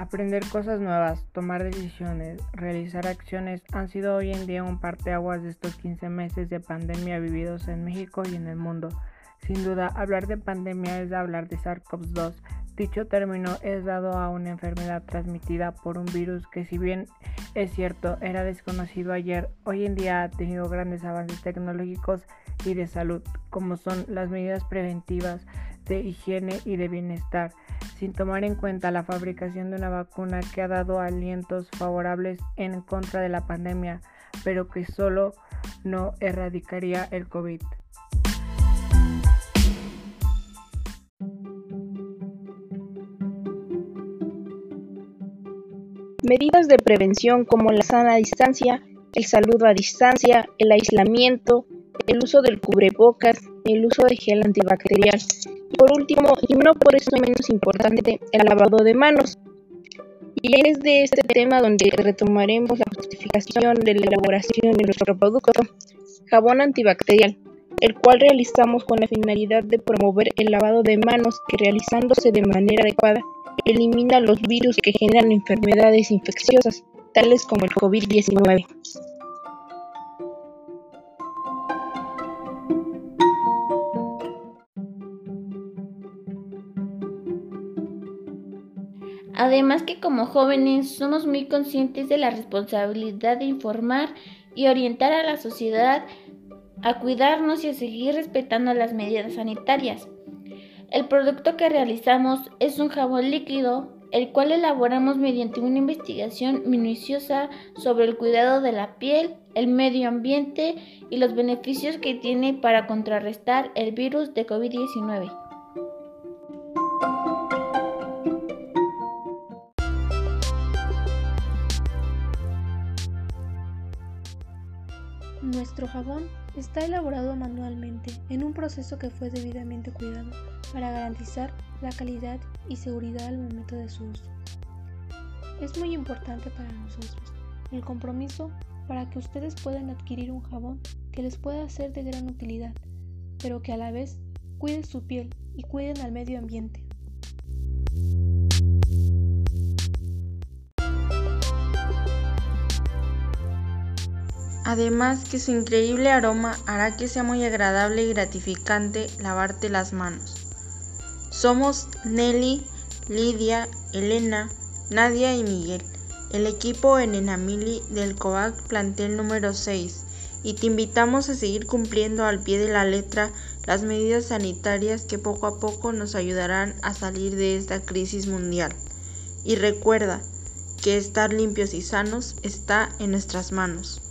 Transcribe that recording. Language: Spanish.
Aprender cosas nuevas, tomar decisiones, realizar acciones han sido hoy en día un parteaguas de estos 15 meses de pandemia vividos en México y en el mundo. Sin duda, hablar de pandemia es hablar de SARS-CoV-2. Dicho término es dado a una enfermedad transmitida por un virus que si bien es cierto era desconocido ayer, hoy en día ha tenido grandes avances tecnológicos y de salud, como son las medidas preventivas de higiene y de bienestar, sin tomar en cuenta la fabricación de una vacuna que ha dado alientos favorables en contra de la pandemia, pero que solo no erradicaría el COVID. Medidas de prevención como la sana distancia, el saludo a distancia, el aislamiento, el uso del cubrebocas, el uso de gel antibacterial por último, y no por eso menos importante, el lavado de manos. Y es de este tema donde retomaremos la justificación de la elaboración de nuestro producto, jabón antibacterial, el cual realizamos con la finalidad de promover el lavado de manos que realizándose de manera adecuada elimina los virus que generan enfermedades infecciosas, tales como el COVID-19. Además que como jóvenes somos muy conscientes de la responsabilidad de informar y orientar a la sociedad a cuidarnos y a seguir respetando las medidas sanitarias. El producto que realizamos es un jabón líquido, el cual elaboramos mediante una investigación minuciosa sobre el cuidado de la piel, el medio ambiente y los beneficios que tiene para contrarrestar el virus de COVID-19. Nuestro jabón está elaborado manualmente en un proceso que fue debidamente cuidado para garantizar la calidad y seguridad al momento de su uso. Es muy importante para nosotros el compromiso para que ustedes puedan adquirir un jabón que les pueda ser de gran utilidad, pero que a la vez cuide su piel y cuiden al medio ambiente. Además que su increíble aroma hará que sea muy agradable y gratificante lavarte las manos. Somos Nelly, Lidia, Elena, Nadia y Miguel, el equipo en Enamili del COVAC plantel número 6, y te invitamos a seguir cumpliendo al pie de la letra las medidas sanitarias que poco a poco nos ayudarán a salir de esta crisis mundial. Y recuerda que estar limpios y sanos está en nuestras manos.